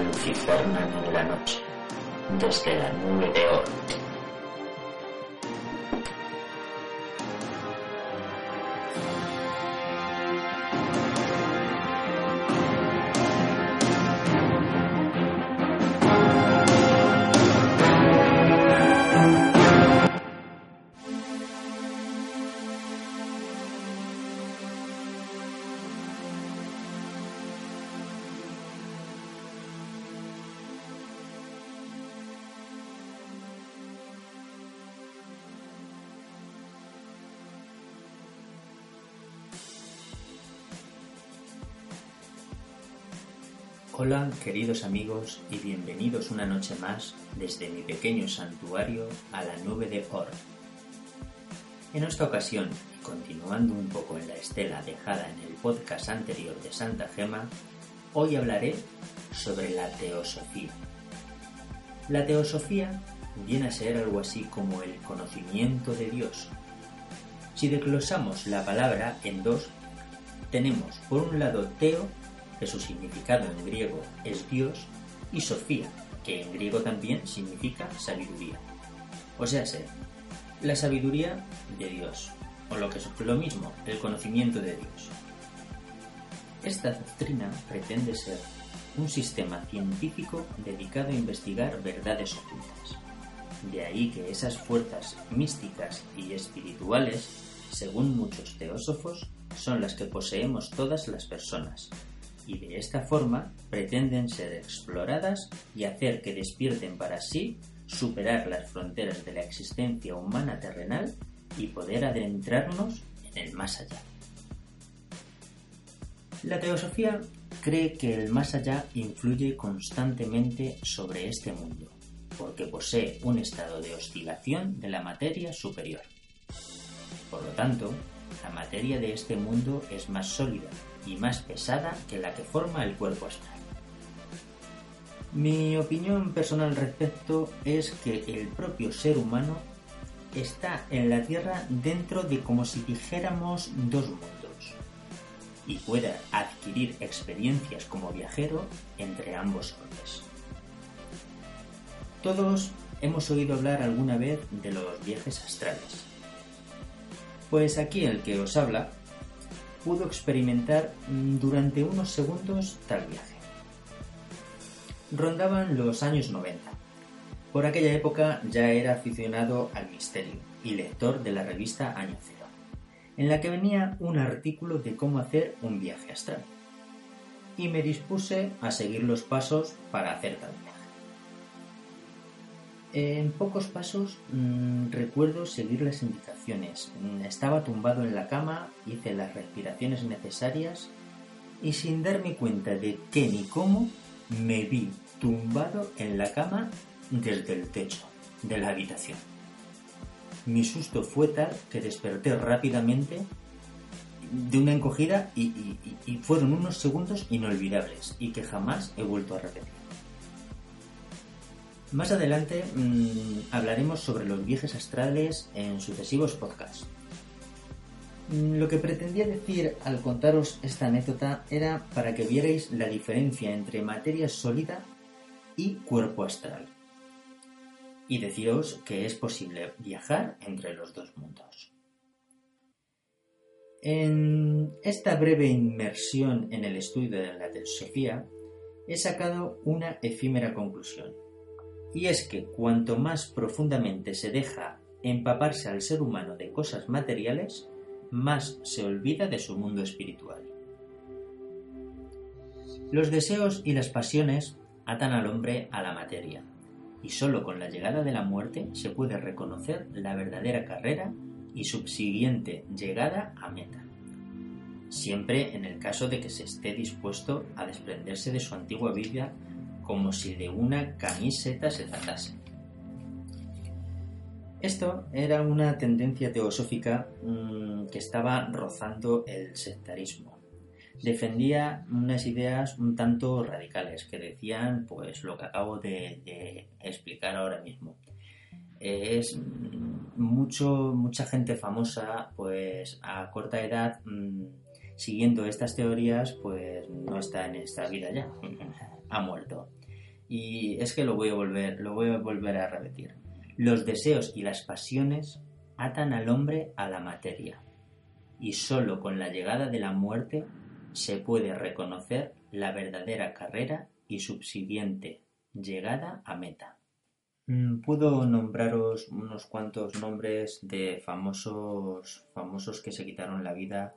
Lucifernan en la noche, desde la nube de oro. Hola queridos amigos y bienvenidos una noche más desde mi pequeño santuario a la nube de Or. En esta ocasión, continuando un poco en la estela dejada en el podcast anterior de Santa Gema, hoy hablaré sobre la teosofía. La teosofía viene a ser algo así como el conocimiento de Dios. Si desglosamos la palabra en dos, tenemos por un lado teo que su significado en griego es Dios, y Sofía, que en griego también significa sabiduría. O sea, ser la sabiduría de Dios, o lo que es lo mismo, el conocimiento de Dios. Esta doctrina pretende ser un sistema científico dedicado a investigar verdades ocultas. De ahí que esas fuerzas místicas y espirituales, según muchos teósofos, son las que poseemos todas las personas, y de esta forma pretenden ser exploradas y hacer que despierten para sí superar las fronteras de la existencia humana terrenal y poder adentrarnos en el más allá. La teosofía cree que el más allá influye constantemente sobre este mundo, porque posee un estado de oscilación de la materia superior. Por lo tanto, la materia de este mundo es más sólida y más pesada que la que forma el cuerpo astral. Mi opinión personal al respecto es que el propio ser humano está en la Tierra dentro de como si dijéramos dos mundos y pueda adquirir experiencias como viajero entre ambos orbes. Todos hemos oído hablar alguna vez de los viajes astrales. Pues aquí el que os habla pudo experimentar durante unos segundos tal viaje. Rondaban los años 90. Por aquella época ya era aficionado al misterio y lector de la revista Año Cero, en la que venía un artículo de cómo hacer un viaje astral. Y me dispuse a seguir los pasos para hacer tal viaje. En pocos pasos mmm, recuerdo seguir las indicaciones. Estaba tumbado en la cama, hice las respiraciones necesarias y sin darme cuenta de qué ni cómo, me vi tumbado en la cama desde el techo de la habitación. Mi susto fue tal que desperté rápidamente de una encogida y fueron unos segundos inolvidables y que jamás he vuelto a repetir. Más adelante mmm, hablaremos sobre los viajes astrales en sucesivos podcasts. Mm, lo que pretendía decir al contaros esta anécdota era para que vierais la diferencia entre materia sólida y cuerpo astral. Y deciros que es posible viajar entre los dos mundos. En esta breve inmersión en el estudio de la teosofía, he sacado una efímera conclusión y es que cuanto más profundamente se deja empaparse al ser humano de cosas materiales, más se olvida de su mundo espiritual. Los deseos y las pasiones atan al hombre a la materia, y sólo con la llegada de la muerte se puede reconocer la verdadera carrera y subsiguiente llegada a meta. Siempre en el caso de que se esté dispuesto a desprenderse de su antigua vida como si de una camiseta se tratase. Esto era una tendencia teosófica mmm, que estaba rozando el sectarismo. Defendía unas ideas un tanto radicales que decían pues lo que acabo de, explicar ahora mismo. Es mucho, mucha gente famosa, pues a corta edad mmm, siguiendo estas teorías, pues no está en esta vida ya, ha muerto. Y es que lo voy a volver, lo voy a volver a repetir. Los deseos y las pasiones atan al hombre a la materia, y sólo con la llegada de la muerte se puede reconocer la verdadera carrera y subsiguiente llegada a meta. Mm, puedo nombraros unos cuantos nombres de famosos famosos que se quitaron la vida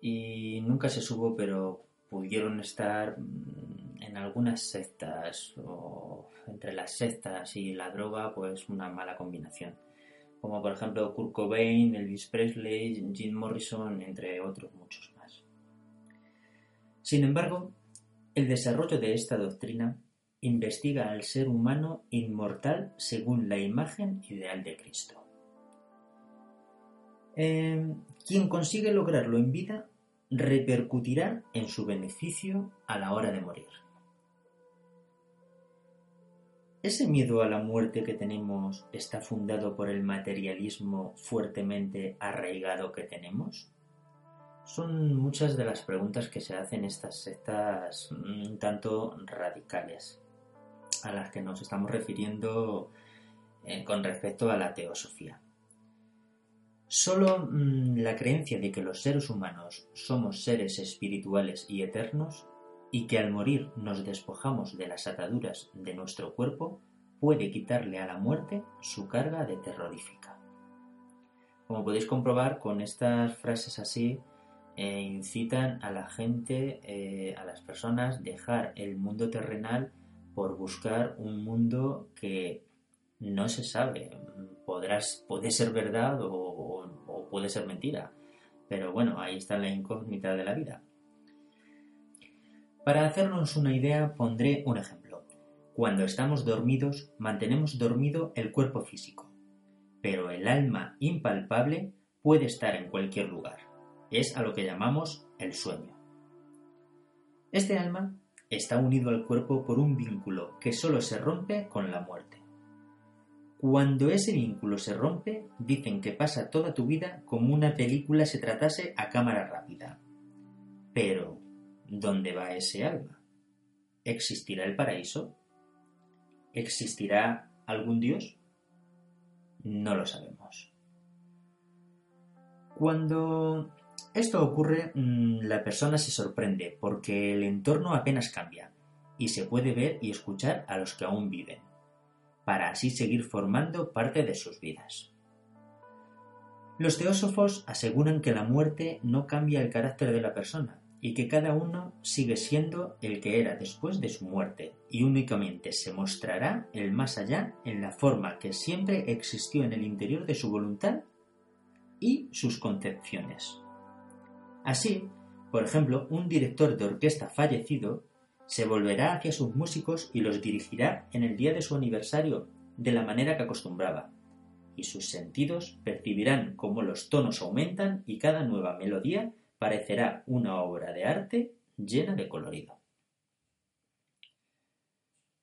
y nunca se supo, pero pudieron estar mm, en algunas sectas o entre las sectas y la droga, pues una mala combinación. Como por ejemplo Kurt Cobain, Elvis Presley, Jim Morrison, entre otros muchos más. Sin embargo, el desarrollo de esta doctrina investiga al ser humano inmortal según la imagen ideal de Cristo. Eh, quien consigue lograrlo en vida repercutirá en su beneficio a la hora de morir. ¿Ese miedo a la muerte que tenemos está fundado por el materialismo fuertemente arraigado que tenemos? Son muchas de las preguntas que se hacen estas sectas un tanto radicales a las que nos estamos refiriendo eh, con respecto a la teosofía. Solo mm, la creencia de que los seres humanos somos seres espirituales y eternos y que al morir nos despojamos de las ataduras de nuestro cuerpo puede quitarle a la muerte su carga de terrorífica. Como podéis comprobar, con estas frases así eh, incitan a la gente, eh, a las personas, dejar el mundo terrenal por buscar un mundo que no se sabe. Podrás, puede ser verdad o, puede ser mentira. Pero bueno, ahí está la incógnita de la vida. Para hacernos una idea, pondré un ejemplo. Cuando estamos dormidos, mantenemos dormido el cuerpo físico, pero el alma impalpable puede estar en cualquier lugar. Es a lo que llamamos el sueño. Este alma está unido al cuerpo por un vínculo que solo se rompe con la muerte. Cuando ese vínculo se rompe, dicen que pasa toda tu vida como una película se tratase a cámara rápida. Pero, ¿dónde va ese alma? ¿Existirá el paraíso? ¿Existirá algún Dios? No lo sabemos. Cuando esto ocurre, mm, la persona se sorprende porque el entorno apenas cambia y se puede ver y escuchar a los que aún viven para así seguir formando parte de sus vidas. Los teósofos aseguran que la muerte no cambia el carácter de la persona y que cada uno sigue siendo el que era después de su muerte y únicamente se mostrará el más allá en la forma que siempre existió en el interior de su voluntad y sus concepciones. Así, por ejemplo, un director de orquesta fallecido se volverá hacia sus músicos y los dirigirá en el día de su aniversario de la manera que acostumbraba, y sus sentidos percibirán cómo los tonos aumentan y cada nueva melodía parecerá una obra de arte llena de colorido.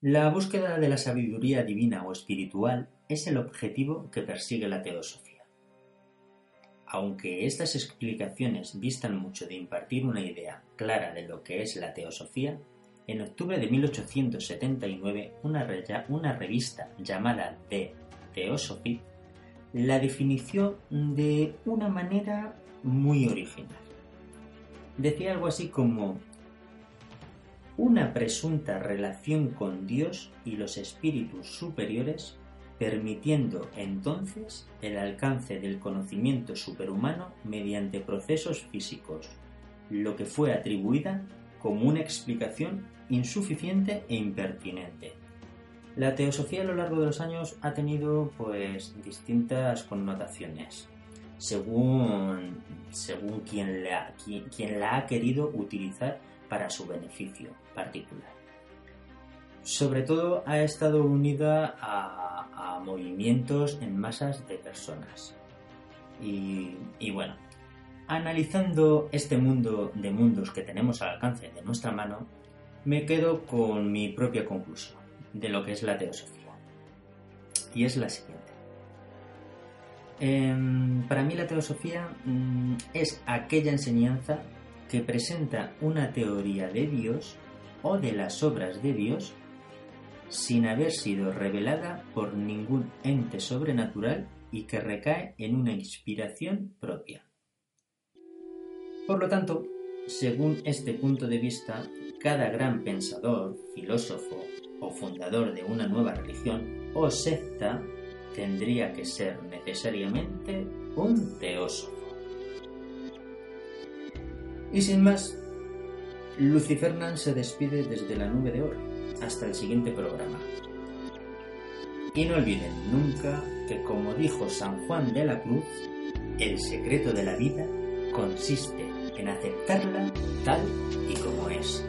La búsqueda de la sabiduría divina o espiritual es el objetivo que persigue la teosofía. Aunque estas explicaciones distan mucho de impartir una idea clara de lo que es la teosofía, en octubre de 1879, una, una revista llamada The Theosophy la definió de una manera muy original. Decía algo así como una presunta relación con Dios y los espíritus superiores, permitiendo entonces el alcance del conocimiento superhumano mediante procesos físicos, lo que fue atribuida como una explicación insuficiente e impertinente. La teosofía a lo largo de los años ha tenido pues distintas connotaciones según, según quien, la, quien, la ha querido utilizar para su beneficio particular. Sobre todo ha estado unida a, movimientos en masas de personas. Y, y bueno, Analizando este mundo de mundos que tenemos al alcance de nuestra mano, me quedo con mi propia conclusión de lo que es la teosofía. Y es la siguiente. Em, para mí la teosofía mm, es aquella enseñanza que presenta una teoría de Dios o de las obras de Dios sin haber sido revelada por ningún ente sobrenatural y que recae en una inspiración propia. Por lo tanto, según este punto de vista, cada gran pensador, filósofo o fundador de una nueva religión o secta tendría que ser necesariamente un teósofo. Y sin más, Lucifernan se despide desde la nube de oro. Hasta el siguiente programa. Y no olviden nunca que, como dijo San Juan de la Cruz, el secreto de la vida consiste en aceptarla tal y como es.